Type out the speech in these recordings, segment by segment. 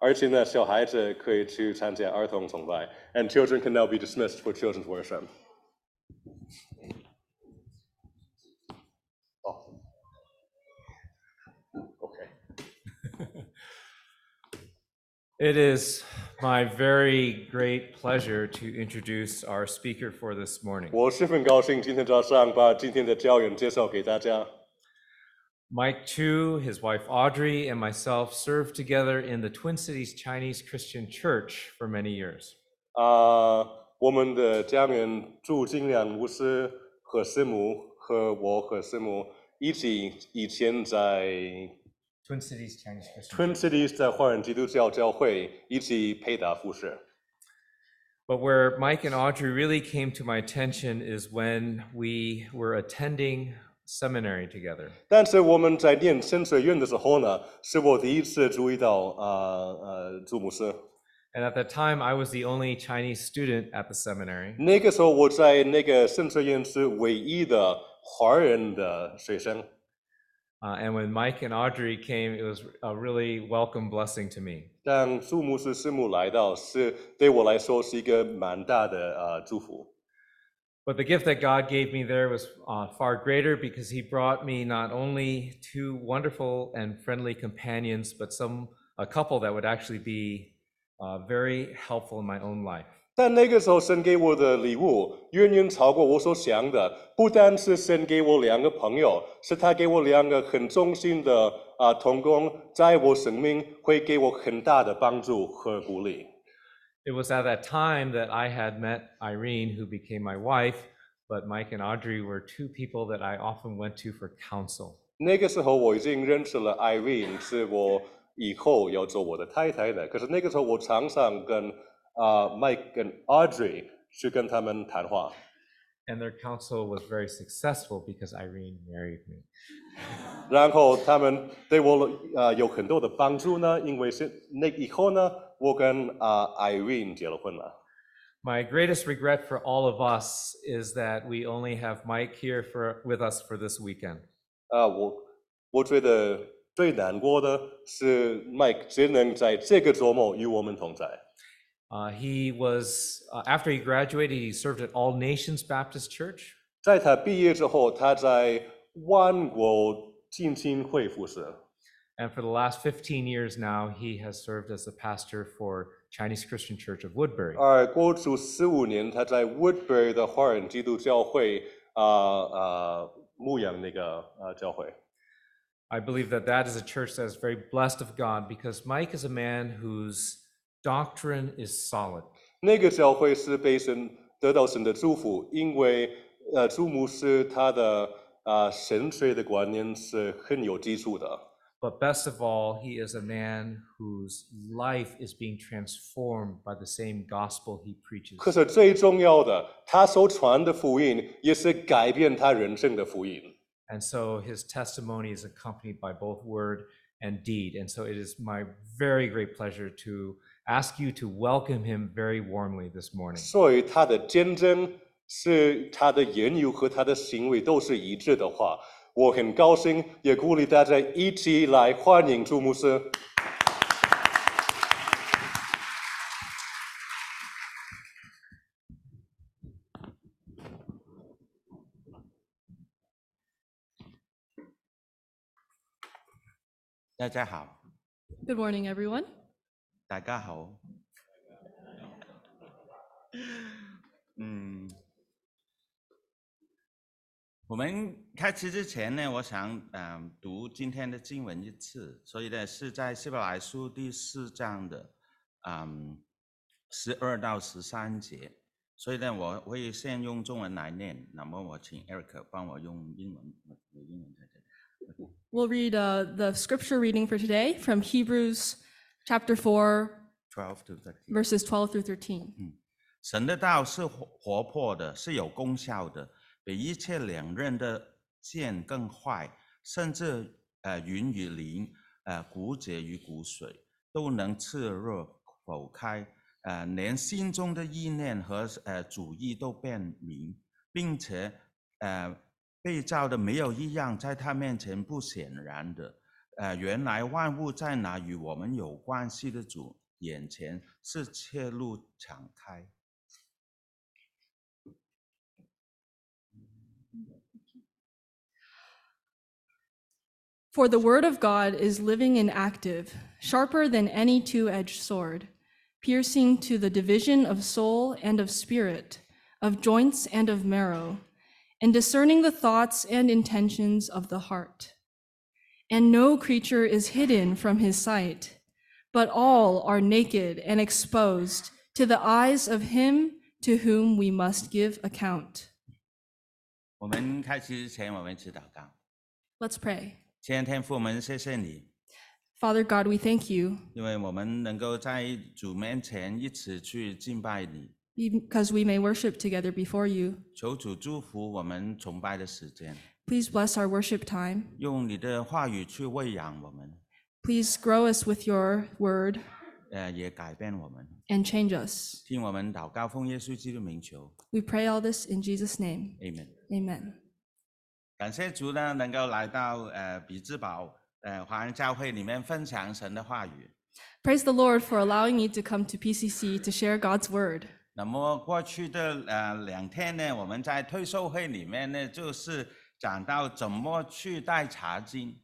而且呢，小孩子可以去参加儿童崇拜，and children can now be dismissed for children's worship. 哦，OK。 It is my very great pleasure to introduce our speaker for this morning. 我十分高兴今天早上把今天的教员介绍给大家。 Mike Chu, his wife Audrey, and myself served together in the Twin Cities Chinese Christian Church for many years. Uh, 啊，我们的家人朱景良牧师和师母和我和师母一起以前在 Twin Cities Chinese Christian Twin Cities where Mike and Audrey really came to my attention is when we were attending seminary together. 但是我们在念神学院的时候呢，是我第一次注意到啊呃朱牧师。And at that time, I was the only Chinese student at the seminary. 那个时候我在那个神学院是唯一的华人的学生。Uh, and when Mike and Audrey came, it was a really welcome blessing to me. But the gift that God gave me there was uh, far greater because He brought me not only two wonderful and friendly companions, but some a couple that would actually be uh, very helpful in my own life. 但那个时候，神给我的礼物远远超过我所想的。不单是神给我两个朋友，是他给我两个很忠心的啊同工，在我生命会给我很大的帮助和鼓励。 It was at that time that I had met Irene, who became my wife, but Mike and Audrey were two people that I often went to for counsel. 那个时候我已经认识了 Irene，是我以后要做我的太太的。可是那个时候我常常跟啊、Mike 跟 Audrey 去跟他们谈话。 And their counsel was very successful because Irene married me. 然后他们对我呃有很多的帮助呢，因为是那以后呢， 我跟啊、Irene 结了婚了。 My greatest regret for all of us is that we only have Mike here for, with us for this weekend. 啊、我我觉得最难过的是 Mike 只能在这个周末与我们同在。 Uh, he was, uh, after he graduated, he served at All Nations Baptist Church. 在他毕业之后，他在万国浸信会服侍。 And for the last 15 years now, he has served as the pastor for Chinese Christian Church of Woodbury. 而过去十五年，他在 Woodbury 的华人基督教会啊啊、牧养那个啊、教会。 I believe that that is a church that is very blessed of God because Mike is a man whose doctrine is solid. 那个教会是被神得到神的祝福，因为呃，朱牧师他的啊、神学的观念是很有基础的。 But best of all, he is a man whose life is being transformed by the same gospel he preaches. 可是最重要的，他所传的福音也是改变他人生的福音。 And so his testimony is accompanied by both word and deed. And so it is my very great pleasure to ask you to welcome him very warmly this morning. 所以他的见证是他的言语和他的行为都是一致的话， 我很高兴，也鼓励大家一起来欢迎朱牧师。大家好，Good morning, everyone. 大家好。嗯，我们开始之前呢，我想嗯读今天的经文一次，所以呢是在希伯来书第四章的嗯十二到十三节，所以呢我会先用中文来念，那么我请 Eric 帮我用英文，我我英文在这里。We'll read uh, the scripture reading for today from Hebrews chapter 4, Twelve to thirteen。verses 12 through 13. 神的道是活活泼的，是有功效的，比一切两刃的剑更坏，甚至呃云与鳞，呃骨节与骨髓，都能刺入剖开，呃连心中的意念和呃主意都变明，并且呃被造的没有一样在他面前不显然的，呃，原来万物在哪与我们有关系的主眼前是切路敞开。For the word of God is living and active, sharper than any two edged sword, piercing to the division of soul and of spirit, of joints and of marrow, and discerning the thoughts and intentions of the heart. And no creature is hidden from his sight, but all are naked and exposed to the eyes of him to whom we must give account. 我们开始之前，我们一起祷告。 Let's pray. 亲爱的天父，我们谢谢你， Father God, we thank you 因为我们能够在主面前一起去敬拜你。 because we may worship together before you. 求主祝福我们崇拜的时间， Please bless our worship time. 用你的话语去喂养我们， Please grow us with your word 呃，也改变我们。 and change us. 听我们祷告，奉耶稣基督名求 We pray all this in Jesus' name. ，Amen。 感谢主呢，能够来到呃比兹堡呃华人教会里面分享神的话语。Praise the Lord for allowing me to come to PCC to share God's word. 那么过去的呃两天呢，我们在退休会里面呢，就是讲到怎么去带茶经。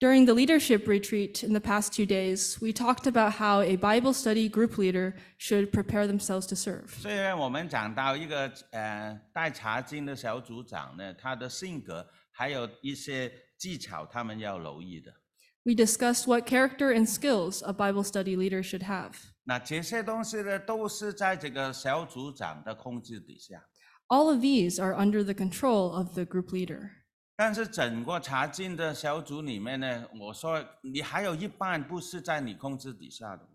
During the leadership retreat in the past two days, we talked about how a Bible study group leader should prepare themselves to serve. 虽然我们讲到一个呃带茶经的小组长呢，他的性格还有一些技巧，他们要留意的。 We discussed what character and skills a Bible study leader should have. 那这些东西呢，都是在这个小组长的控制底下。 All of these are under the control of the group leader. 但是整个查经的小组里面呢，我说你还有一半不是在你控制底下的。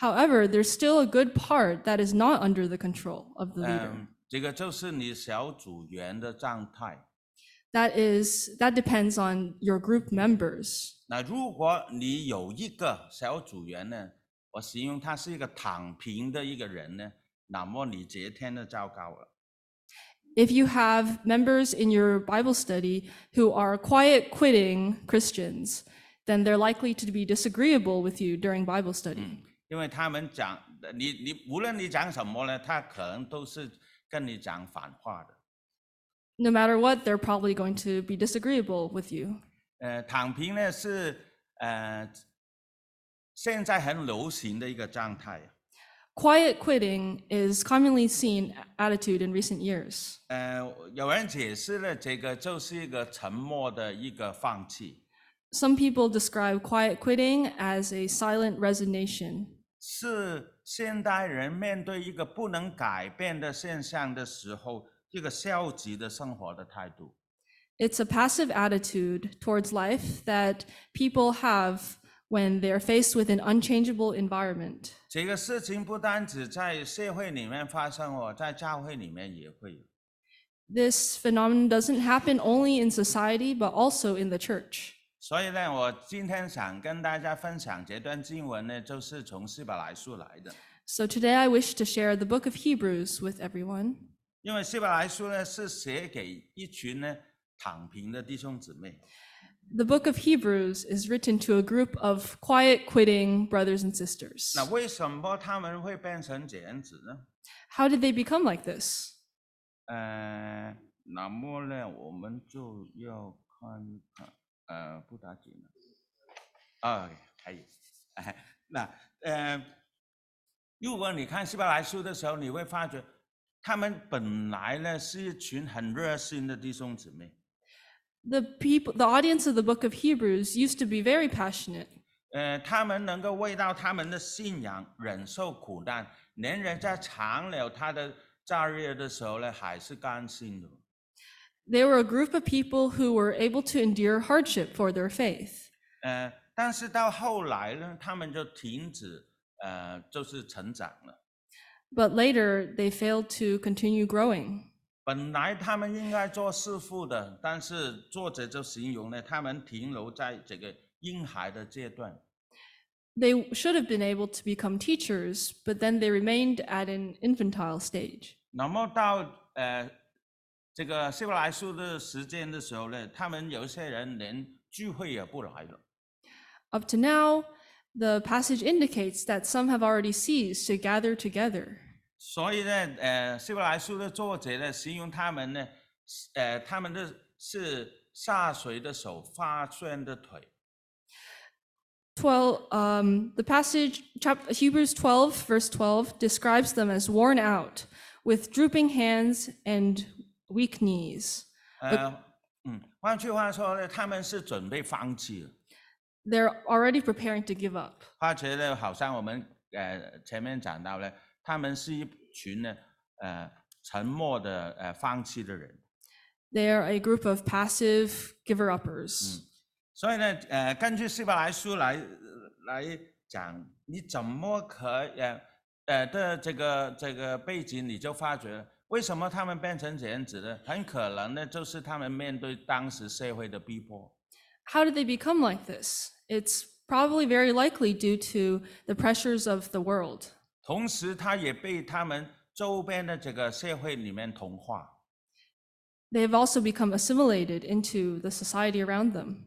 However, there's still a good part that is not under the control of the leader. 嗯，这个就是你小组员的状态。That is that depends on your group members. 那如果你有一个小组员呢，我形容他是一个躺平的一个人呢，那么你这天就糟糕了。If you have members in your Bible study who are quiet quitting Christians, then they're likely to be disagreeable with you during Bible study. 因为他们讲你你无论你讲什么呢，他可能都是跟你讲反话的。 No matter what, they're probably going to be disagreeable with you. 呃，躺平呢是呃现在很流行的一个状态。 Quiet quitting is commonly seen attitude in recent years. 呃，有人解释了这个就是一个沉默的一个放弃， Some people describe quiet quitting as a silent resignation. 是现代人面对一个不能改变的现象的时候，一个消极的生活的态度。 It's a passive attitude towards life that people have when they're faced with an unchangeable environment. 这个事情不单只在社会里面发生哦，在教会里面也会有。 This phenomenon doesn't happen only in society, but also in the church. 所以呢，我今天想跟大家分享这段经文呢，就是从希伯来书来的。 So today I wish to share the book of Hebrews with everyone. 因为希伯来书呢是写给一群呢躺平的弟兄姊妹。 The book of Hebrews is written to a group of quiet quitting brothers and sisters. 那为什么他们会变成这样子呢？ How did they become like this? 呃，那么呢，我们就要看看，呃，不打紧了。啊，可以。哎，那呃，如果你看希伯来书的时候，你会发觉，他们本来呢是一群很热心的弟兄姊妹。 The people, the audience of the book of Hebrews used to be very passionate. 呃，他们能够为到他们的信仰忍受苦难，连人在长了他的假日的时候呢，还是甘心的。 They were a group of people who were able to endure hardship for their faith. 呃，但是到后来呢，他们就停止，呃，就是成长了。 But later, they failed to continue growing. 本来他们应该做师傅的，但是作者就形容呢，他们停留在这个婴孩的阶段。They should have been able to become teachers, but then they remained at an infantile stage. 那么到呃这个希伯来书的时间的时候呢，他们有些人连聚会也不来了。Up to now, the passage indicates that some have already ceased to gather together. 所以呢，呃，希伯来书的作者呢，形容他们呢，呃，他们的是下垂的手，发酸的腿。Twelve, um, the passage, chapter Hebrews twelve, verse twelve, describes them as worn out, with drooping hands and weak knees. 呃，嗯，换句话说呢，他们是准备放弃了。They're already preparing to give up. 而且呢，好像我们呃前面讲到呢，他们是一群呢，呃，沉默的呃放弃的人。They are a group of passive giver uppers. 嗯所以呢，呃，根据希伯来书来呃来讲，你怎么可呃呃的这个这个背景，你就发觉为什么他们变成这样子呢？很可能呢，就是他们面对当时社会的逼迫。How did they become like this? It's probably very likely due to the pressures of the world. 同时，他也被他们周边的这个社会里面同化。They have also become assimilated into the society around them.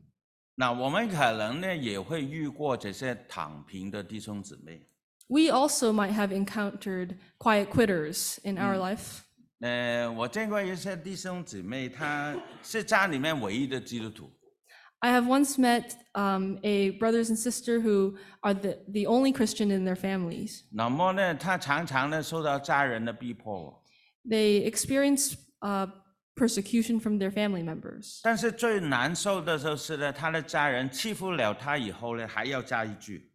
那我们可能呢也会遇过这些躺平的弟兄姊妹。We also might have encountered quiet quitters in our life. 呃，我见过一些弟兄姊妹，他是家里面唯一的基督徒。I have once met um, a brothers and sister who are the, the only Christian in their families. 那么呢，他常常呢受到家人的逼迫， They experience uh, persecution from their family members. 但是最难受的就是呢，他的家人欺负了他以后呢，还要加一句，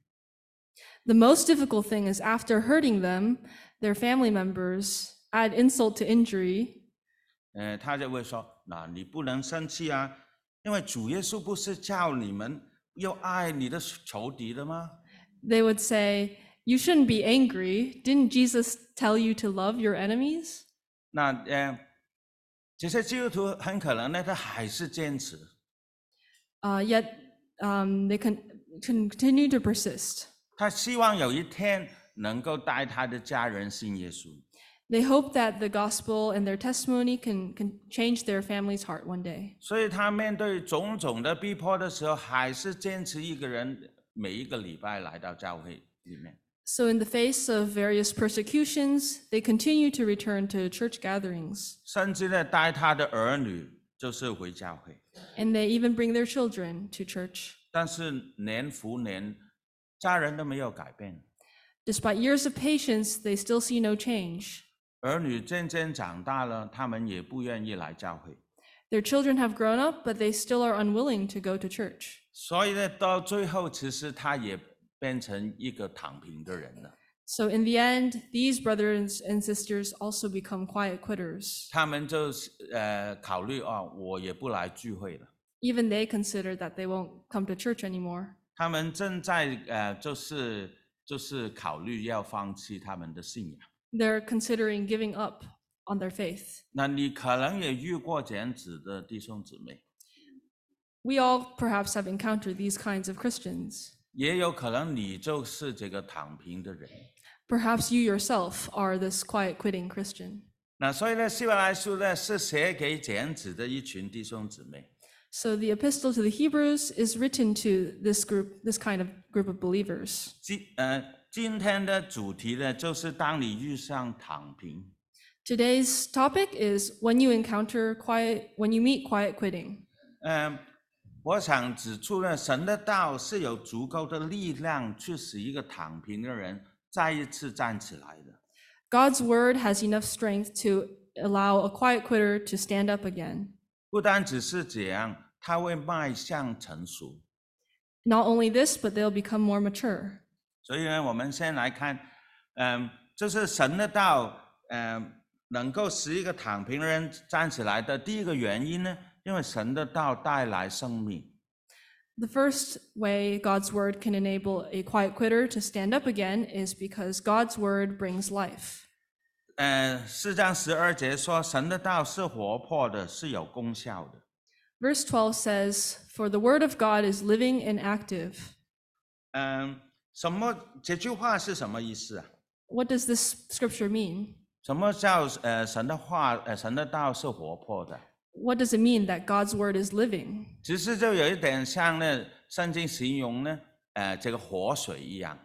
The most difficult thing is after hurting them, their family members add insult to injury 呃，他就会说：那你不能生气啊， 因为主耶稣不是叫你们要爱你的仇敌的吗？ they would say, You shouldn't be angry. Didn't Jesus tell you to love your enemies? 那呃，这些基督徒很可能呢，他还是坚持。 Uh, yet um, they con- continue to persist. 他希望有一天能够带他的家人信耶稣。 They hope that the gospel and their testimony can, can change their family's heart one day. 所以他面对种种的逼迫的时候，还是坚持一个人每一个礼拜来到教会里面。 So, in the face of various persecutions, they continue to return to church gatherings, 甚至呢，带他的儿女就是回教会。 and they even bring their children to church. 但是年复年，家人都没有改变， Despite years of patience, they still see no change. 儿女渐渐长大了，他们也不愿意来教会。Their children have grown up, but they still are unwilling to go to church. 所以呢，到最后，其实他也变成一个躺平的人了。So, in the end, these brothers and sisters also become quiet quitters. 他们就是呃考虑啊、我也不来聚会了。Even they consider that they won't come to church anymore. 他们正在呃，就是就是考虑要放弃他们的信仰。They're considering giving up on their faith. 那你可能也遇过这样子的弟兄姊妹， We all perhaps have encountered these kinds of Christians. 也有可能你就是这个躺平的人。 Perhaps you yourself are this quiet quitting Christian. 那所以呢，希伯来书呢是写给这样子的一群弟兄姊妹。 So the epistle to the Hebrews is written to this group, this kind of group of believers. 今呃， 今天的主题呢，就是当你遇上躺平。 Today's topic is when you encounter quiet, when you meet quiet quitting. 嗯、我想指出呢，神的道是有足够的力量去使一个躺平的人再一次站起来的。 God's word has enough strength to allow a quiet quitter to stand up again. 不单只是这样，他会迈向成熟。 Not only this, but they'll become more mature. 所以呢，我们先来看，嗯，就是神的道，嗯，能够使一个躺平的人站起来的第一个原因呢，因为神的道带来生命。 The first way God's word can enable a quiet quitter to stand up again is because God's word brings life. 呃，四章十二节说，神的道是活泼的，是有功效的。 Verse 12 says, For the word of God is living and active. 嗯， 什么？这句话是什么意思啊？What does this scripture mean? 什么叫呃神的话？呃，神的道是活泼的？What does it mean that God's word is living? 其实就有一点像呢，圣经形容呢，呃这个活水一样。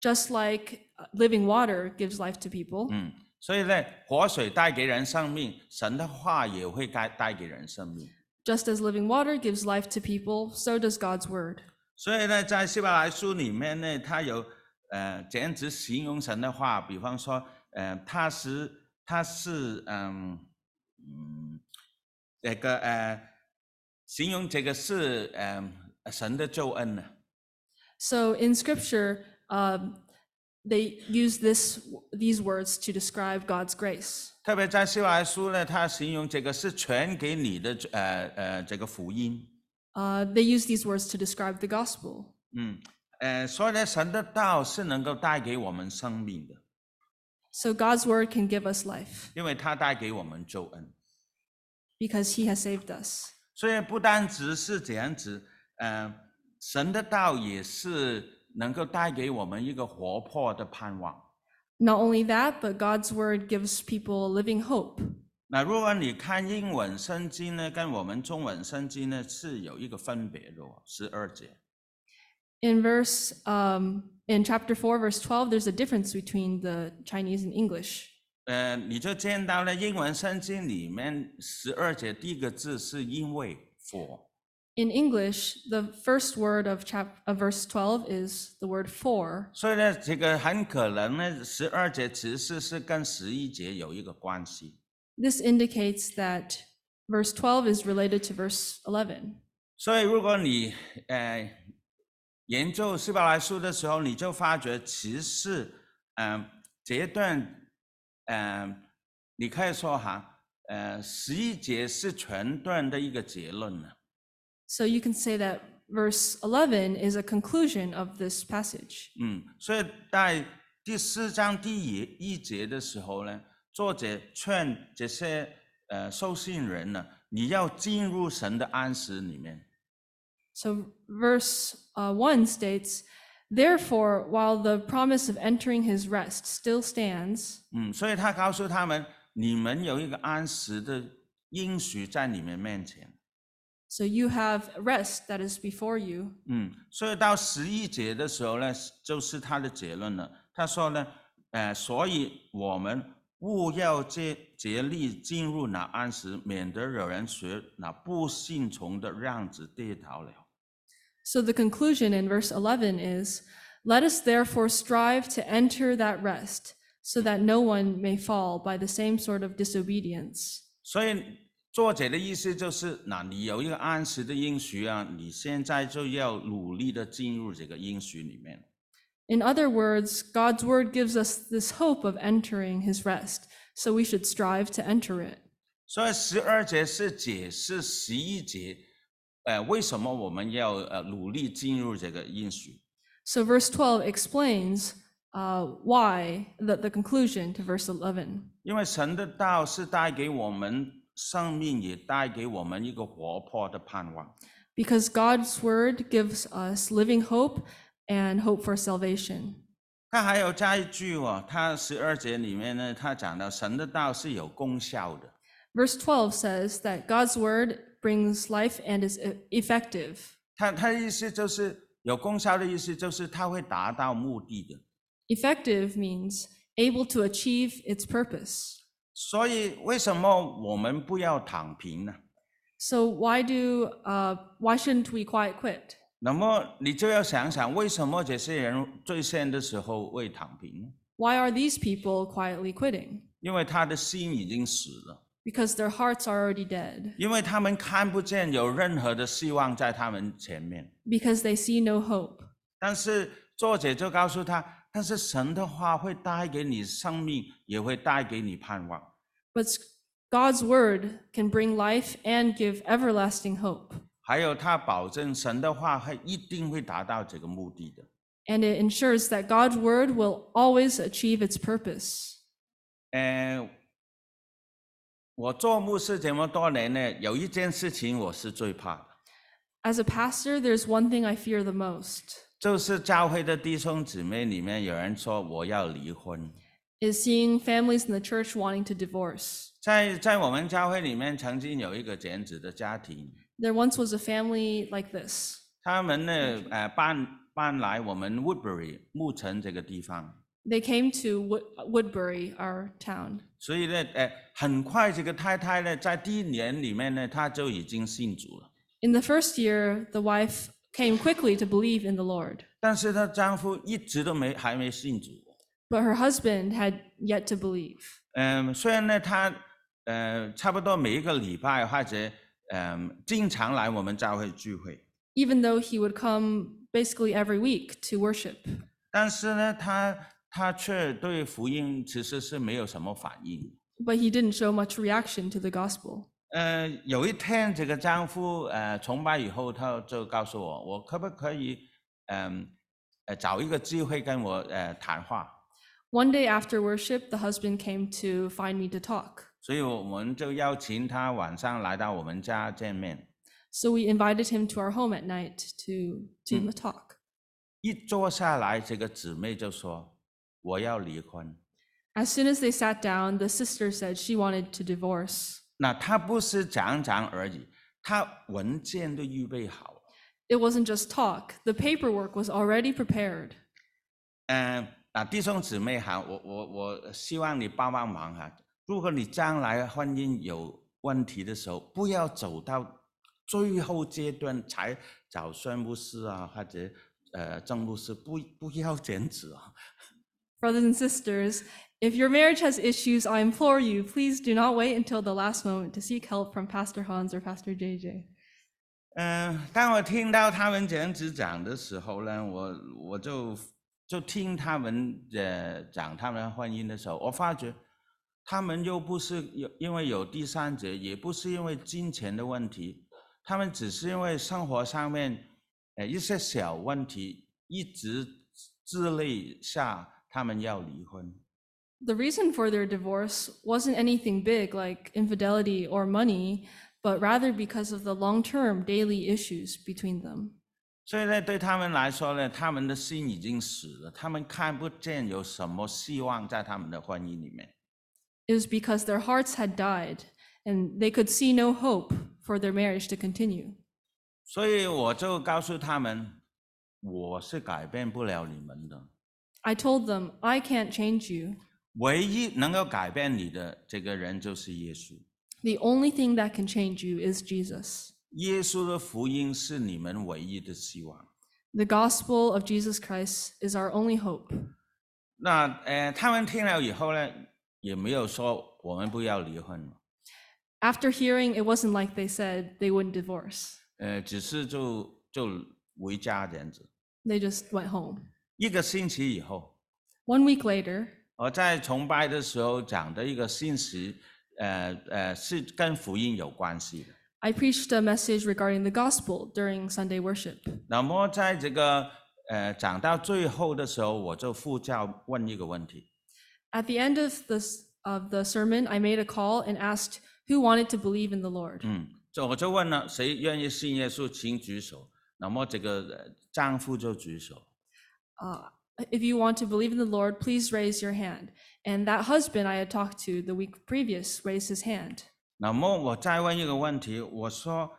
Just like uh, living water gives life to people, 嗯，所以呢，活水带给人生命，神的话也会带带给人生命。just as living water gives life to people, so does God's word. 所以呢，在希伯来书里面呢，他有呃这样子形容神的话，比方说，呃，他是他是嗯嗯这个呃形容这个是呃神的救恩呢。So in Scripture, um, they use this these words to describe God's grace. 特别在希伯来书呢，他形容这个是传给你的呃呃这个福音。Uh, they use these words to describe the gospel. 嗯，呃，所以呢，神的道是能够带给我们生命的， So God's word can give us life 因为它带给我们救恩。 because He has saved us. 所以不单只是这样子，呃，神的道也是能够带给我们一个活泼的盼望。 Not only that, but God's word gives people a living hope. 那如果你看英文圣经呢，跟我们中文圣经呢是有一个分别的哦，十二节。In verse um, in chapter four, verse twelve, there's a difference between the Chinese and English. 呃，你就见到了英文圣经里面十二节第一个字是因为 for。In English, the first word of chap of verse twelve is the word for. 所以呢，这个很可能呢，十二节其实是跟十一节有一个关系。This indicates that verse twelve is related to verse eleven. 所以如果你呃研究希伯来书的时候，你就发觉其实嗯、呃、这一段嗯、呃、你可以说哈呃十一节是全段的一个结论呢。 So you can say that verse 11 is a conclusion of this passage. 嗯，所以在第四章第一一节的时候呢， 作者劝这些呃受信人呢，你要进入神的安息里面。 So verse uh, 1 states, Therefore, while the promise of entering his rest still stands, 嗯，所以他告诉他们，你们有一个安息的应许在你们面前。 so you have rest that is before you. 嗯，所以到十一节的时候呢，就是他的结论了。他说呢，呃，所以我们 务要竭竭力进入那安时，免得有人学那不信从的样子跌倒了。So the conclusion in verse 11 is, Let us therefore strive to enter that rest, so that no one may fall by the same sort of disobedience. 所以作者的意思就是，那你有一个安时的应许啊，你现在就要努力的进入这个应许里面。In other words, God's word gives us this hope of entering his rest, so we should strive to enter it. 所以十二节是解释十一节，呃，为什么我们要呃努力进入这个应许。 So verse 12 explains uh, why, the, the conclusion to verse 11. 因为神的道是带给我们生命，也带给我们一个活泼的盼望。 Because God's word gives us living hope and hope for salvation. 他还有加一句哦，他十二节里面呢，他讲到神的道是有功效的。 Verse 12 says that God's word brings life and is e- effective. 他他的意思就是有功效的意思，就是他会达到目的的。 Effective means able to achieve its purpose. 所以为什么我们不要躺平呢？ So why do uh, why shouldn't we quiet quit? 那么你就要想想，为什么这些人最先的时候会躺平呢？Why are these people quietly quitting? 因为他的心已经死了，Because their hearts are already dead. 因为他们看不见有任何的希望在他们前面。Because they see no hope. 但是作者就告诉他，但是神的话会带给你生命，也会带给你盼望。But God's word can bring life and give everlasting hope. 还有他保证神的话会一定会达到这个目的的。And it ensures that God's word will always achieve its purpose. 呃，我做牧师这么多年呢，有一件事情我是最怕的，As a pastor, there's one thing I fear the most 就是教会的弟兄姊妹里面有人说我要离婚。is seeing families in the church wanting to divorce. 在在我们教会里面，曾经有一个这样子的家庭，There once was a family like this. 他们呢，呃，办 搬来我们 Woodbury 牧城这个地方， They came to Wood- Woodbury, our town. 所以呢，呃，很快这个太太呢，在第一年里面呢，她就已经信主了。 In the first year, the wife came quickly to believe in the Lord, 但是她丈夫一直都没还没信主。 but her husband had yet to believe. 嗯，虽然呢，他呃差不多每一个礼拜或者 嗯经常来我们教会聚会，even though he would come basically every week to worship. 但是呢，他他却对福音其实是没有什么反应。But he didn't show much reaction to the gospel. 呃，有一天这个丈夫呃崇拜以后，他就告诉我，我可不可以嗯呃找一个机会跟我呃谈话？One day after worship, the husband came to find me to talk. 所以我们就邀请他晚上来到我们家见面。So we invited him to our home at night to, to talk. 一坐下来，这个姊妹就说我要离婚。As soon as they sat down, the sister said she wanted to divorce. 那他不是讲讲而已，他文件都预备好了。It wasn't just talk, the paperwork was already prepared. 嗯，啊，弟兄姊妹哈，我我我希望你帮帮忙哈。如果你将来婚姻有问题的时候，不要走到最后阶段才找宣牧师啊，或者呃郑牧师，不不要这样子啊。Brothers and sisters, if your marriage has issues, I implore you, please do not wait until the last moment to seek help from Pastor Hans or Pastor JJ. 嗯、当我听到他们这样子讲的时候呢，我我就就听他们呃讲他们的婚姻的时候，我发觉他们又不是有因为有第三者，也不是因为金钱的问题，他们只是因为生活上面呃一些小问题，一直自累下他们要离婚。The reason for their divorce wasn't anything big like infidelity or money, but rather because of the long term daily issues between them. 所以呢，对他们来说呢，他们的心已经死了，他们看不见有什么希望在他们的婚姻里面。It was because their hearts had died and they could see no hope for their marriage to continue. 所以我就告诉他们，我是改变不了你们的， I told them, I can't change you. 唯一能够改变你的这个人就是耶稣。 The only thing that can change you is Jesus. 耶稣的福音是你们唯一的希望。 The gospel of Jesus Christ is our only hope. 那呃，他们听了以后呢， 也没有说我们不要离婚，After hearing, it wasn't like they said they wouldn't divorce. 呃，只是就就回家这样子。They just went home. 一个星期以后，One week later, 我在崇拜的时候讲的一个信息，呃呃，是跟福音有关系的。I preached a message regarding the gospel during Sunday worship. 那么在这个呃讲到最后的时候，我就附叫问一个问题：At the end of this of the sermon, I made a call and asked who wanted to believe in the Lord. 嗯，就我就问了，谁愿意信耶稣，请举手。那么这个呃丈夫就举手， Uh, if you want to believe in the Lord, please raise your hand. And that husband I had talked to the week previous raised his hand. 那么我再问一个问题，我说，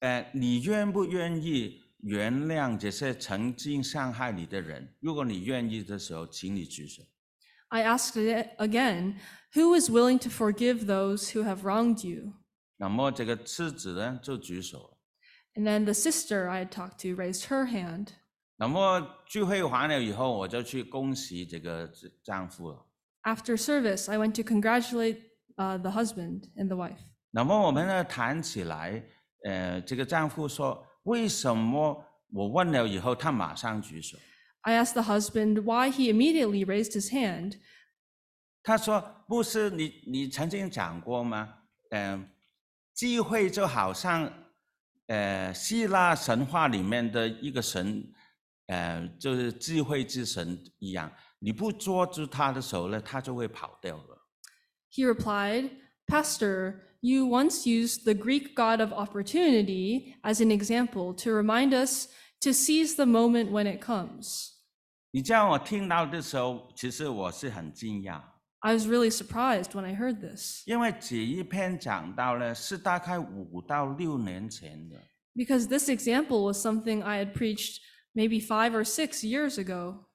呃，你愿不愿意原谅这些曾经伤害你的人？如果你愿意的时候，请你举手。 I asked it again, who is willing to forgive those who have wronged you? 那么这个妻子呢就举手了。 And then the sister I had talked to raised her hand. 那么聚会完了以后，我就去恭喜这个丈夫了。 After service, I went to congratulate uh, the husband and the wife. 那么我们呢谈起来，呃，这个丈夫说，为什么我问了以后，他马上举手？ I asked the husband why he immediately raised his hand. 他说，不是你你曾经讲过吗？嗯、机会就好像，呃，希腊神话里面的一个神，呃，就是智慧之神一样，你不捉住他的手呢，他就会跑掉了。 He replied, Pastor, you once used the Greek god of opportunity as an example to remind us to seize the moment when it comes. 你叫我听到的时候，其实我是很惊讶， I was really surprised when I heard this 因为这一篇讲到呢是大概五到六年前的， because this example was something I had preached maybe five or six years ago.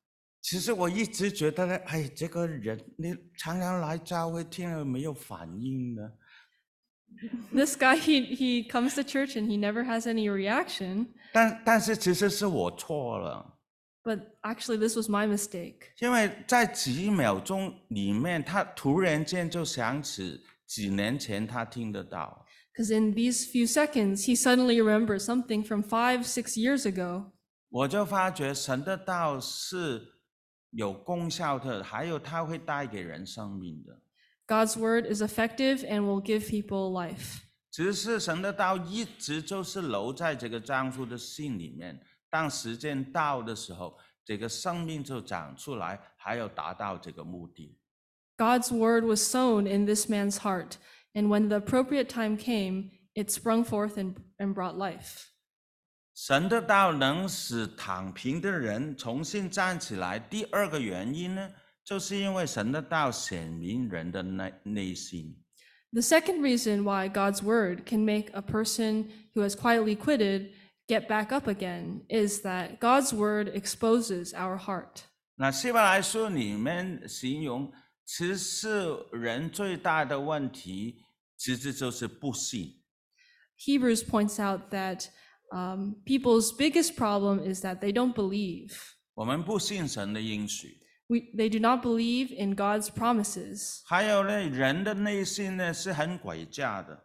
其实我一直觉得呢，哎，这个人你常常来教会听了没有反应呢？ This guy, he, he comes to church and he never has any reaction. 但但是其实是我错了，But actually, this was my mistake. 因为在几秒钟里面，他突然间就想起几年前他听得到，Because in these few seconds, he suddenly remembers something from five, six years ago. 我就发觉神的道是有功效的，还有它会带给人生命的。God's word is effective and will give people life. 只是神的道一直就是留在这个丈夫的心里面，当时间到的时候，这个生命就长出来，还有达到这个目的。God's word was sown in this man's heart, and when the appropriate time came, it sprung forth and, and brought life. 神的道能使躺平的人重新站起来。第二个原因呢，就是因为神的道显明人的内内心。The second reason why God's word can make a person who has quietly quitted get back up again is that God's word exposes our heart. 那希伯来书里面形容，其实人最大的问题，其实就是不信。 Hebrews points out that um, people's biggest problem is that they don't believe. 我们不信神的应许。 We, they do not believe in God's promises. 还有呢，人的内心呢是很诡诈的。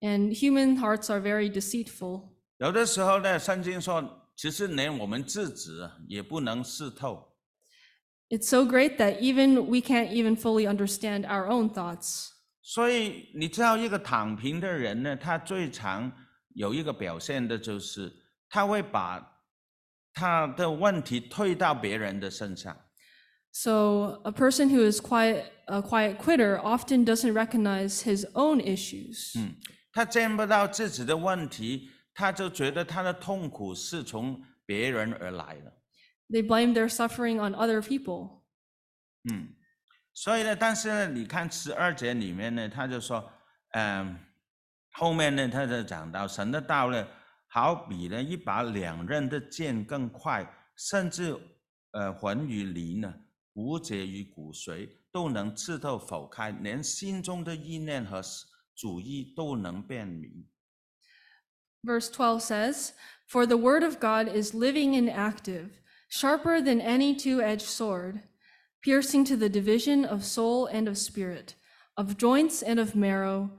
And human hearts are very deceitful. 有的时候呢，圣经说，其实连我们自己啊也不能试透。It's so great that even we can't even fully understand our own thoughts. 所以你知道，一个躺平的人呢，他最常有一个表现的就是，他会把他的问题推到别人的身上。So a person who is quiet, a quiet quitter often doesn't recognize his own issues. 嗯他见不到自己的问题，他就觉得他的痛苦是从别人而来的。They blame their suffering on other people. 嗯，所以呢，但是呢，你看十二节里面呢，他就说，嗯，后面呢，他就讲到神的道呢，好比呢一把两刃的剑更快，甚至呃魂与灵呢，骨节与骨髓都能刺透剖开，连心中的意念和主意都能辨明。 Verse 12 says, For the word of God is living and active, sharper than any two edged sword, piercing to the division of soul and of spirit, of joints and of marrow,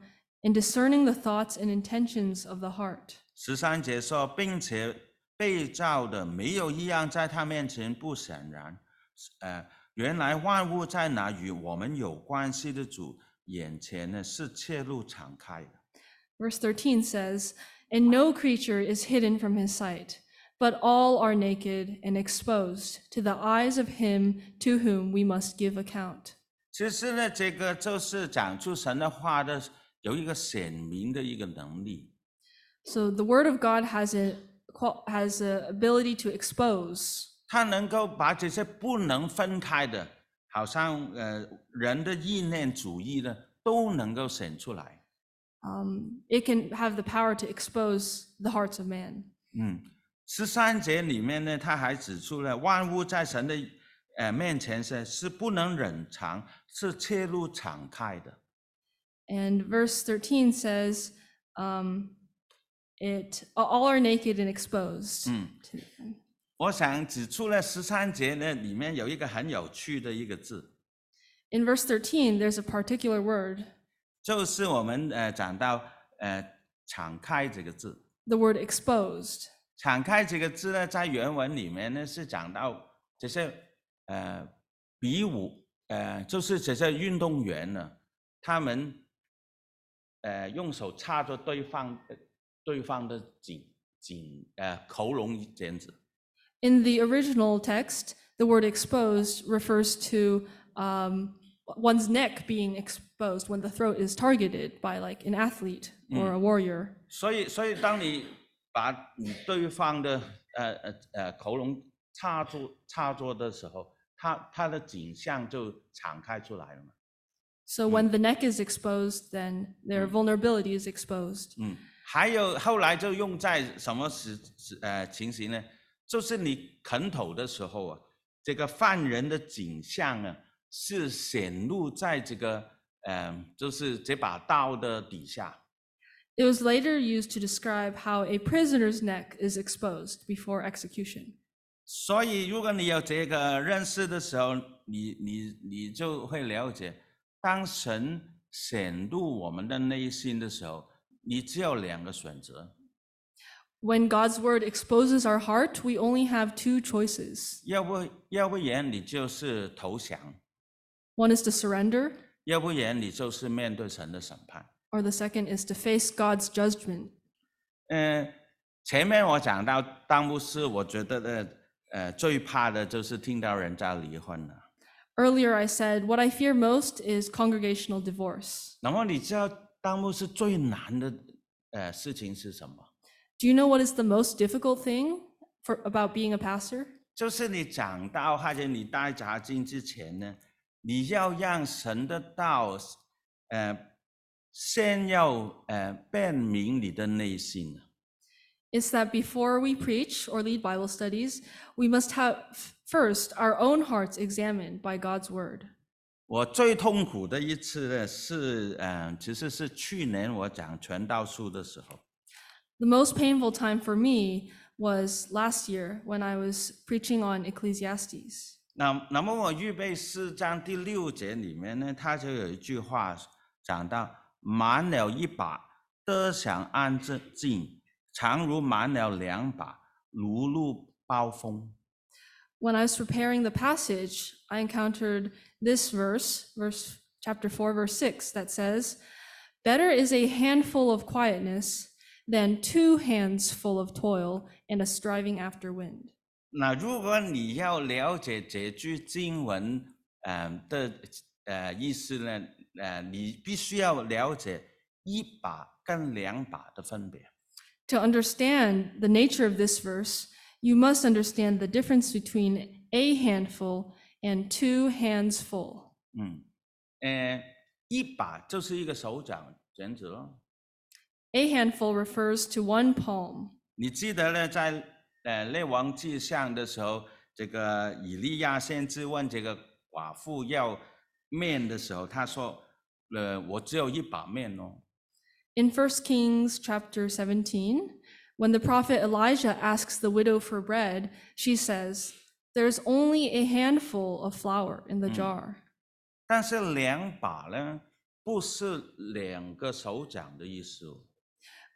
and discerning the thoughts and intentions of the heart. 十三节说，并且被造的没有一样在他面前不显然。呃， 原来万物在那与我们有关系的主眼前呢是切入敞开的。 Verse 13 says, And no creature is hidden from his sight, but all are naked and exposed to the eyes of him to whom we must give account. 其实呢，这个就是讲出神的话的有一个显明的一个能力。 So the word of God has a qual- has a ability to expose. 它能够把这些不能分开的，好像呃人的意念主义呢，都能够显出来。Um, it can have the power to expose the hearts of man. 嗯，十三节里面呢，他还指出了万物在神的呃面前是是不能忍藏，是切入敞开的。And verse thirteen says, um, it all are naked and exposed. 我想指出了十三节呢，里面有一个很有趣的一个字，In verse 13, there's a particular word, 就是我们呃讲到呃敞开这个字。the word exposed. 敞开这个字呢，在原文里面呢是讲到这些呃比武呃，就是这些运动员呢，他们呃用手插着对方呃对方的颈颈呃喉咙这样子。In the original text, the word exposed refers to um, one's neck being exposed when the throat is targeted by like an athlete or a warrior. 所以，所以当你把你对方的呃呃呃喉咙插住插住的时候，他他的景象就敞开出来了嘛。 So when the neck is exposed, then their vulnerability is exposed. 嗯，还有后来就用在什么时时呃情形呢？ 就是你啃头的时候啊，这个犯人的景象啊，是显露在这个呃，就是这把刀的底下。It was later used to describe how a prisoner's neck is exposed before execution. 所以，如果你有这个认识的时候，你你你就会了解，当神显露我们的内心的时候，你只有两个选择，When God's word exposes our heart, we only have two choices. 要不要不然你就是投降， One is to surrender, 要不然你就是面对神的审判。 or the second is to face God's judgment. 嗯，前面我讲到当牧师，我觉得呢，呃，最怕的就是听到人家离婚了。 Earlier, I said what I fear most is congregational divorce. 那么你知道当牧师最难的呃事情是什么？ do you know what is the most difficult thing for about being a pastor? 就是你讲道或者你带查经之前呢，你要让神的道，呃，先要呃辨明你的内心。Is that before we preach or lead Bible studies, we must have first our own hearts examined by God's word. 我最痛苦的一次呢是，嗯、呃，其实是去年我讲传道书的时候。The most painful time for me was last year when I was preaching on Ecclesiastes. 那那么我预备四章第六节里面呢，他就有一句话讲到：满了一把，得享安静，常如满了两把，如入暴风。 When I was preparing the passage, I encountered this verse, verse chapter 4 verse 6 that says, "Better is a handful of quietness than two hands full of toil and a striving after wind." 那如果你要了解这句经文，嗯、的呃意思呢，呃，你必须要了解一把跟两把的分别。 To understand the nature of this verse, you must understand the difference between a handful and two hands full. 嗯，呃，一把就是一个手掌这样子咯。 A handful refers to one palm. 你记得呢，在呃列王记上的时候，这个以利亚先知问这个寡妇要面的时候，他说：“呃，我只有一把面哦。 In 1 Kings chapter 17, when the prophet Elijah asks the widow for bread, she says, There's only a handful of flour in the jar. ”但是两把呢，不是两个手掌的意思哦。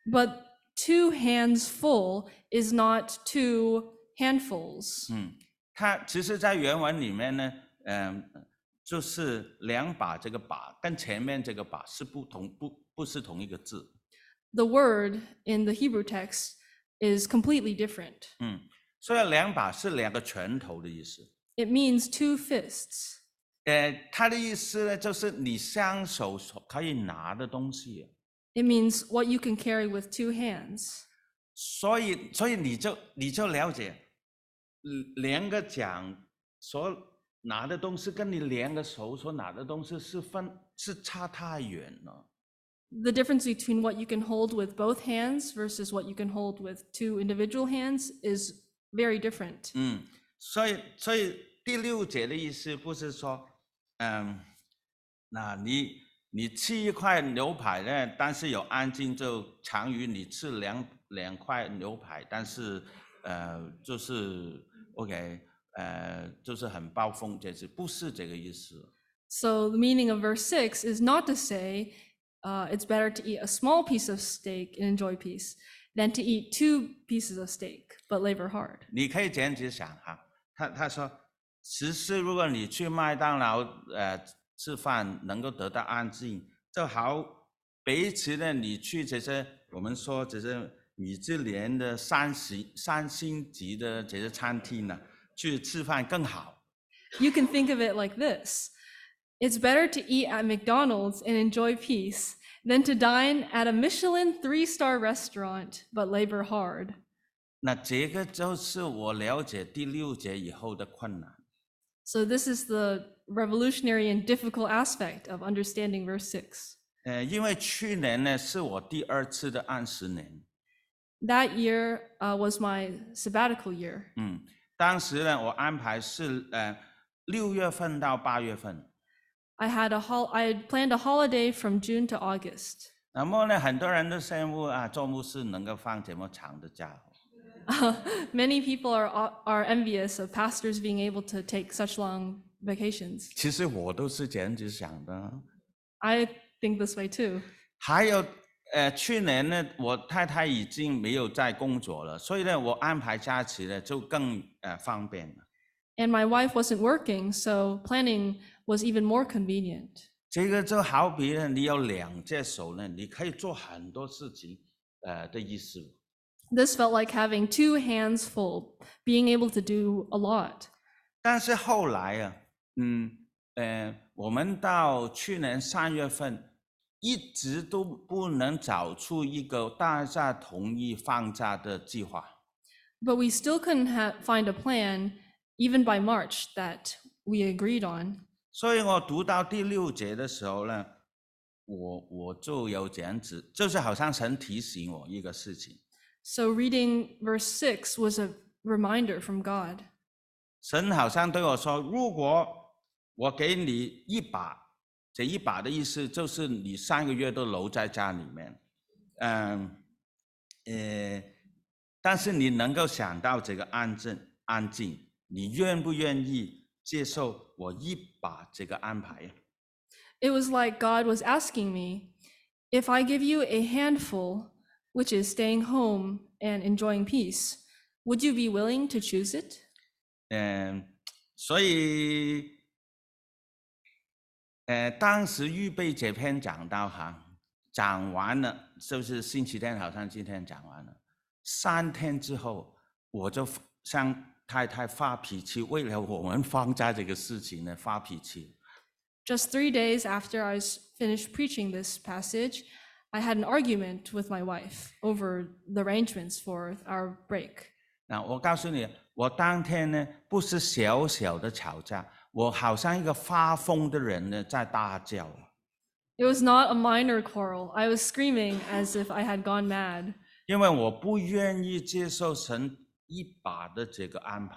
But two hands full is not two handfuls. 嗯，它其实，在原文里面呢，嗯、就是两把这个把跟前面这个把是不同，不不是同一个字。The word in the Hebrew text is completely different. 嗯，所以两把是两个拳头的意思。It means two fists. 呃，它的意思呢，就是你双手所可以拿的东西。It means what you can carry with two hands. 所以，所以你就你就了解，嗯两个掌所拿的东西，跟你两个手所拿的东西是分是差太远了。 The difference between what you can hold with both hands versus what you can hold with two individual hands is very different. 嗯，所以所以第六节的意思不是说，嗯，那你 你吃一块牛排呢，但是有安静就长于你吃两两块牛排，但是呃就是 OK 呃就是很暴风这是不是这个意思？So the meaning of verse 6 is not to say uh, it's better to eat a small piece of steak and enjoy peace than to eat two pieces of steak but labor hard. 你可以这样子想哈，他他说，其实如果你去麦当劳呃吃饭能够得到安静，就好比起呢你去这些我们说这些米芝莲的三星三星级的这些餐厅呢，去吃饭更好。You can think of it like this It's better to eat at McDonald's and enjoy peace than to dine at a Michelin three star restaurant but labor hard. 那这个就是我了解第六节以后的困难。So, this is the revolutionary and difficult aspect of understanding verse 6. 呃，因为去年呢是我第二次的安十年， That year uh, was my sabbatical year. 嗯，当时呢，我安排是呃六月份到八月份。 I had a hol- I had planned a holiday from June to August. 那么呢，很多人都羡慕啊，做牧师能够放这么长的假。 Many people are are envious of pastors being able to take such long vacations. 其实我都是这样子想的。 I think this way too. 还有，呃，去年呢，我太太已经没有在工作了，所以呢，我安排假期呢就更呃方便了。 And my wife wasn't working, so planning was even more convenient. 这个就好比呢，你有两只手呢，你可以做很多事情，呃的意思。 This felt like having two hands full, being able to do a lot. 但是后来啊， 嗯，呃，我们到去年三月份，一直都不能找出一个大家同意放假的计划。But we still couldn't ha- find a plan, even by March, that we agreed on. 所以我读到第六节的时候呢，我我就有这样子，就是好像神提醒我一个事情，So reading verse six was a reminder from God. 神好像对我说，如果我给你一把，这一把的意思就是你三个月都留在家里面，嗯，呃，但是你能够想到这个安静安静，你愿不愿意接受我一把这个安排？It was like God was asking me, if I give you a handful, which is staying home and enjoying peace, would you be willing to choose it? 嗯，所以，呃，当时预备这篇讲道哈，讲完了，就是星期天，好像今天讲完了。三天之后，我就向太太发脾气，为了我们放假这个事情呢发脾气。Just three days after I finished preaching this passage, I had an argument with my wife over the arrangements for our break. 那我告诉你，我当天呢不是小小的吵架，我好像一个发疯的人呢在大叫。It was not a minor quarrel. I was screaming as if I had gone mad 因为我不愿意接受神一把的这个安排。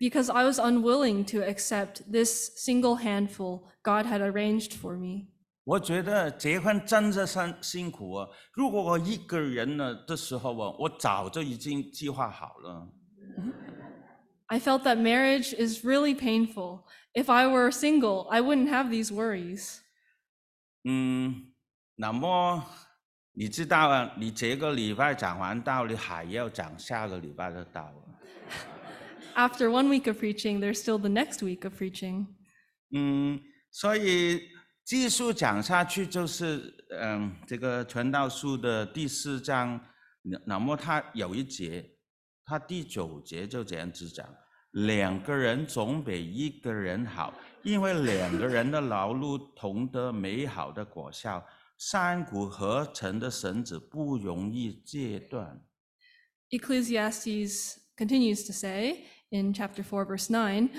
because I was unwilling to accept this single handful God had arranged for me. 我觉得结婚真的辛辛苦啊！如果我一个人呢的时候啊，我早就已经计划好了。I felt that marriage is really painful. If I were single, I wouldn't have these worries. 嗯，那么你知道啊，你这个礼拜讲完道理，还要讲下个礼拜的道理。 After one week of preaching, there's still the next week of preaching. 嗯，所以继续讲下去就是，嗯，这个传道书的第四章，那那么它有一节， 它第九节就这样子讲：两个人总比一个人好，因为两个人的劳碌同得美好的果效。三股合成的绳子不容易戒断。 Ecclesiastes continues to say in chapter 4, verse 9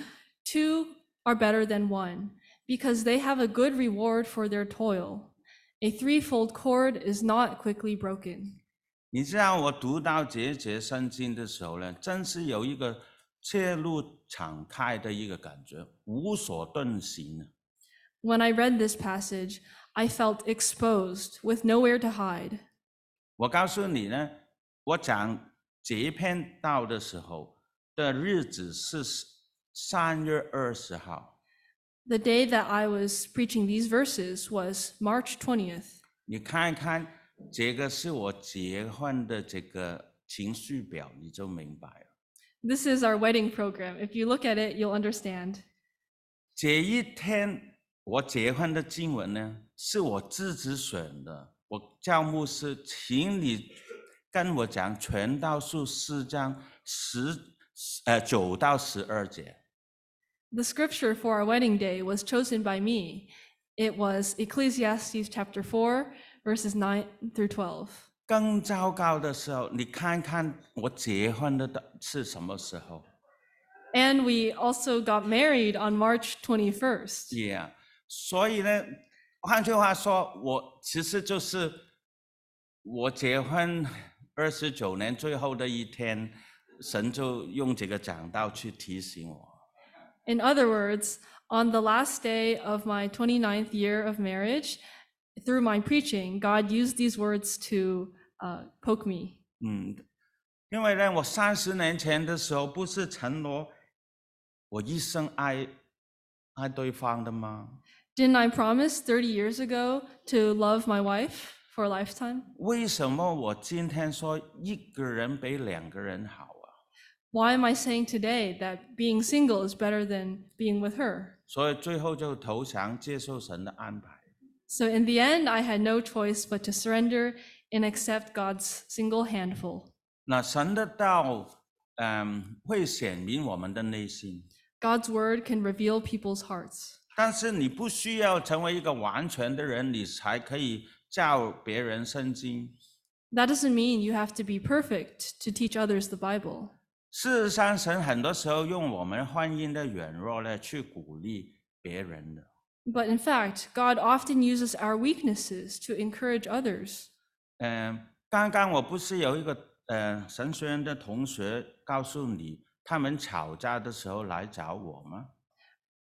two are better than one because they have a good reward for their toil. A threefold cord is not quickly broken. 你知道我读到这节圣经的时候呢，真是有一个切入敞开的一个感觉，无所遁形啊。When I read this passage, I felt exposed with nowhere to hide. 我告诉你呢，我讲这篇道的时候的日子是三月二十号。The day that I was preaching these verses was March 20th. 你看一看，这个是我结婚的这个情绪表，你就明白了。This is our wedding program. If you look at it, you'll understand. 这一天我结婚的经文呢，是我自己选的。我叫牧师，请你跟我讲全道书四章十呃九到十二节。The scripture for our wedding day was chosen by me. It was Ecclesiastes chapter 4, verses 9 through 12. 更糟糕的时候，你看看我结婚的是什么时候？ And we also got married on March 21st. Yeah，所以呢，换句话说，我其实就是我结婚 二十九年最后的一天，神就用这个讲道去提醒我。 In other words, on the last day of my 29th year of marriage, through my preaching, God used these words to uh, poke me. 嗯，因为呢，我三十年前的时候不是承诺我一生爱爱对方的吗？ Didn't I promise 30 years ago to love my wife for a lifetime? 为什么我今天说一个人比两个人好啊？ Why am I saying today that being single is better than being with her? 所以最后就投降，接受神的安排。 So in the end, I had no choice but to surrender and accept God's single handful. 那神的道，嗯，会显明我们的内心， God's word can reveal people's hearts. 但是你不需要成为一个完全的人，你才可以教别人圣经。 That doesn't mean you have to be perfect to teach others the Bible. 事实上，神很多时候用我们婚姻的软弱呢，去鼓励别人的。 But in fact, God often uses our weaknesses to encourage others. 嗯，刚刚我不是有一个呃神学院的同学告诉你，他们吵架的时候来找我吗？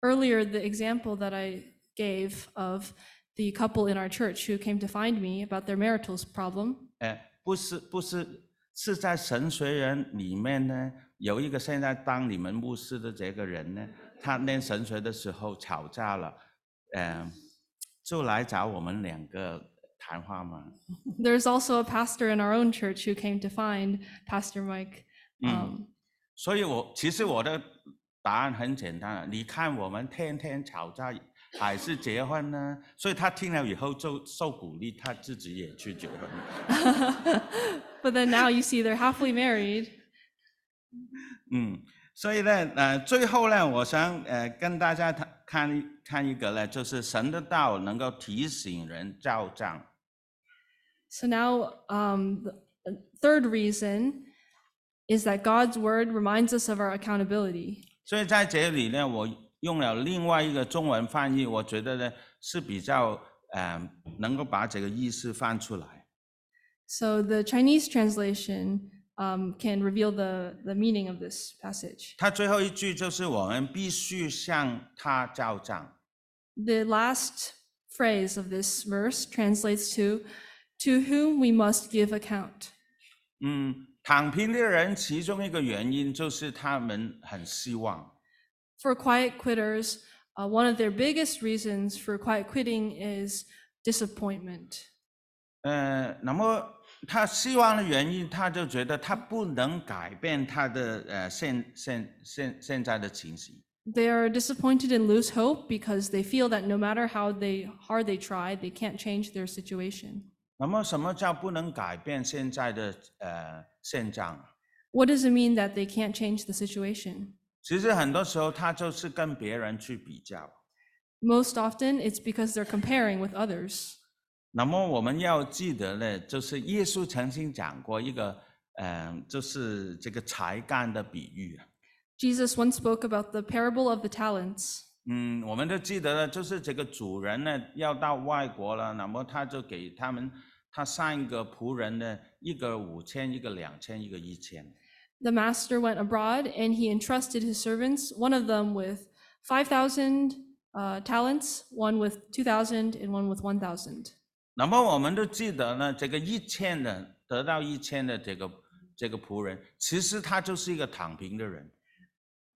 Earlier, the example that I gave of the couple in our church who came to find me about their marital problem, 哎，不是，不是，是在神学院里面呢，有一个现在当你们牧师的这个人呢，他念神学的时候吵架了， 嗯，就来找我们两个谈话嘛。there's also a pastor in our own church who came to find Pastor Mike. Um, 所以我其实我的答案很简单啊，你看我们天天吵架，还是结婚呢？所以他听了以后就受鼓励，他自己也去结婚。but then now you see they're happily married. 嗯，所以呢，呃，最后呢，我想呃跟大家谈看一看一个呢，就是神的道能够提醒人照账。So now, um, the uh, third reason is that God's word reminds us of our accountability. 所以在这里呢，我用了另外一个中文翻译，我觉得呢是比较呃能够把这个意思翻出来。So the Chinese translation um, can reveal the, the meaning of this passage. 它最后一句就是我们必须向他照账。The last phrase of this verse translates to, to whom we must give account. 嗯，躺平的人其中一个原因就是他们很希望， For quiet quitters, uh, one of their biggest reasons for quiet quitting is disappointment. 呃，那么他希望的原因，他就觉得他不能改变他的呃现现现现在的情形。 They are disappointed and lose hope because they feel that no matter how they hard they try, they can't change their situation. 那么什么叫不能改变现在的呃现状？ What does it mean that they can't change the situation? 其实很多时候他就是跟别人去比较。 Most often, it's because they're comparing with others. 那么我们要记得呢，就是耶稣曾经讲过一个，嗯、就是这个才干的比喻啊。 Jesus once spoke about the parable of the talents. 嗯，我们都记得了，就是这个主人呢要到外国了，那么他就给他们他三个仆人呢，一个五千，一个两千，一个一千。 The master went abroad and he entrusted his servants, one of them with 5,000 uh, talents, one with 2,000, and one with 1,000. 那么我们都记得呢，这个一千的得到一千的这个这个仆人，其实他就是一个躺平的人，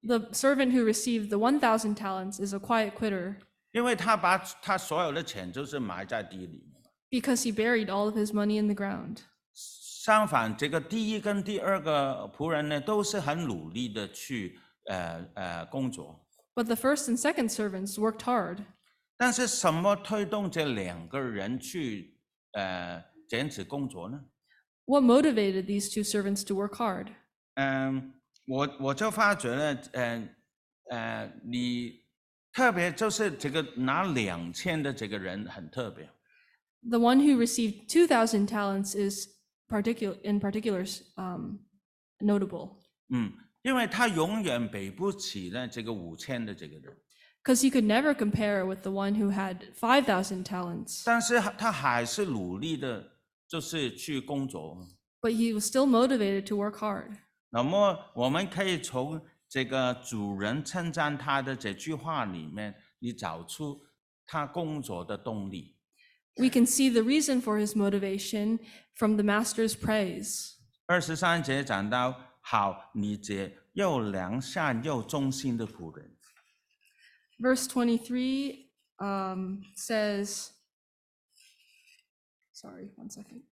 The servant who received the 1,000 talents is a quiet quitter 因为他把他所有的钱就是埋在地里面。 because he buried all of his money in the ground. 相反，这个第一跟第二个仆人呢，都是很努力的去呃呃工作。 But the first and second servants worked hard. 但是什么推动这两个人去呃坚持工作呢？ What motivated these two servants to work hard? 嗯， 我我就发觉呢，呃呃，你特别就是这个拿两千的这个人很特别。The one who received two thousand talents is particular, in particular um, notable 嗯，因为他永远比不起呢这个五千的这个人，because he could never compare with the one who had five thousand talents. 但是他还是努力的，就是去工作。but he was still motivated to work hard. 那么我们可以从这个主人称赞他的这句话里面，你找出他工作的动力。We can see the reason for his motivation from the master's praise. 二十三节讲到：好，你这又良善又忠心的仆人。Verse twenty three, um, says, sorry, one second.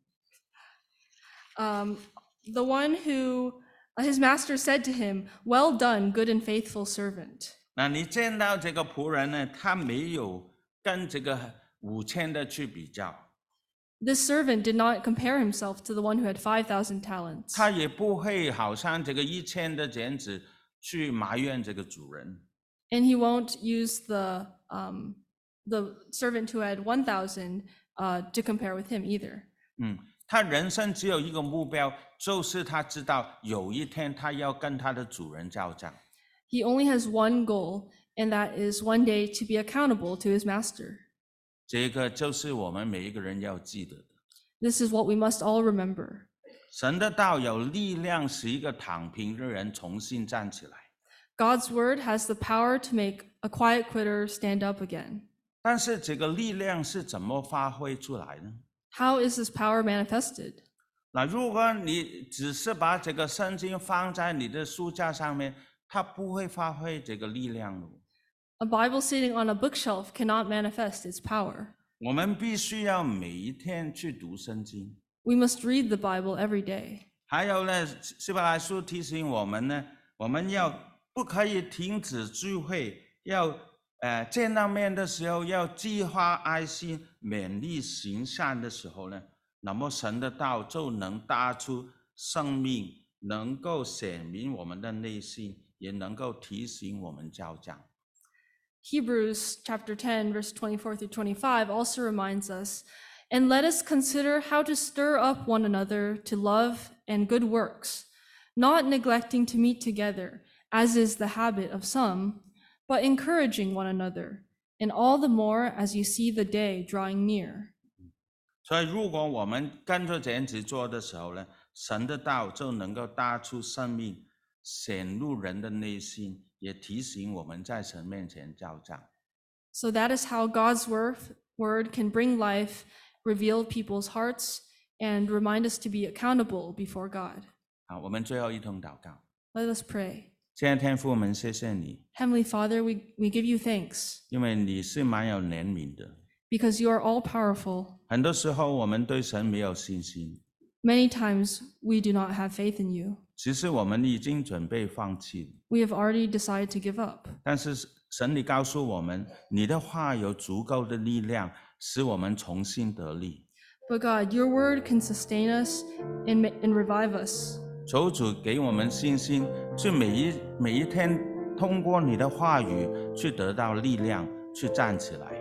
Um, the one who, uh, his master said to him, Well done, good and faithful servant. 那你见到这个仆人呢，他没有跟这个五千的去比较， This servant did not compare himself to the one who had 5,000 talents. 他也不会好像这个一千的这样子去埋怨这个主人。 And he won't use the, um, the servant who had 1,000 uh, to compare with him either. 嗯， 他人生只有一个目标，就是他知道有一天他要跟他的主人交账。He only has one goal, and that is one day to be accountable to his master. 这个就是我们每一个人要记得的。This is what we must all remember. 神的道有力量，使一个躺平的人重新站起来。God's word has the power to make a quiet quitter stand up again. 但是这个力量是怎么发挥出来呢？How is this power manifested? 那如果你只是把这个圣经放在你的书架上面，它不会发挥这个力量的。A Bible sitting on a bookshelf cannot manifest its power. 我们必须要每一天去读圣经。We must read the Bible every day. 还有呢，希伯来书提醒我们呢，我们要不可以停止聚会，要呃见到面的时候要计划爱心，勉励行善的时候呢，那么神的道就能搭出生命，能够显明我们的内心，也能够提醒我们交账。 Hebrews chapter 10, verse 24 through 25 also reminds us, and let us consider how to stir up one another to love and good works, not neglecting to meet together, as is the habit of some, but encouraging one another, and all the more as you see the day drawing near. 所以，如果我们跟着这样子做的时候呢，神的道就能够搭出生命，显露人的内心，也提醒我们在神面前交账。 So that is how God's word, word can bring life, reveal people's hearts, and remind us to be accountable before God. 好，我们最后一同祷告。 Let us pray. 亲爱的天父，我们谢谢你， Heavenly Father, we, we give you thanks 因为你是蛮有怜悯的。 because you are all powerful. 很多时候我们对神没有信心， Many times we do not have faith in you. 其实我们已经准备放弃了。 We have already decided to give up. 但是神你告诉我们，你的话有足够的力量，使我们重新得力。 But God, your word can sustain us and, ma- and revive us. 求主给我们信心，去每一每一天通过你的话语去得到力量，去站起来。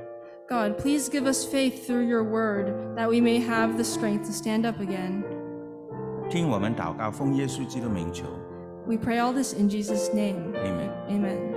God, please give us faith through your word that we may have the strength to stand up again. 听我们祷告，奉耶稣基督名求 We pray all this in Jesus' name.，Amen。Amen.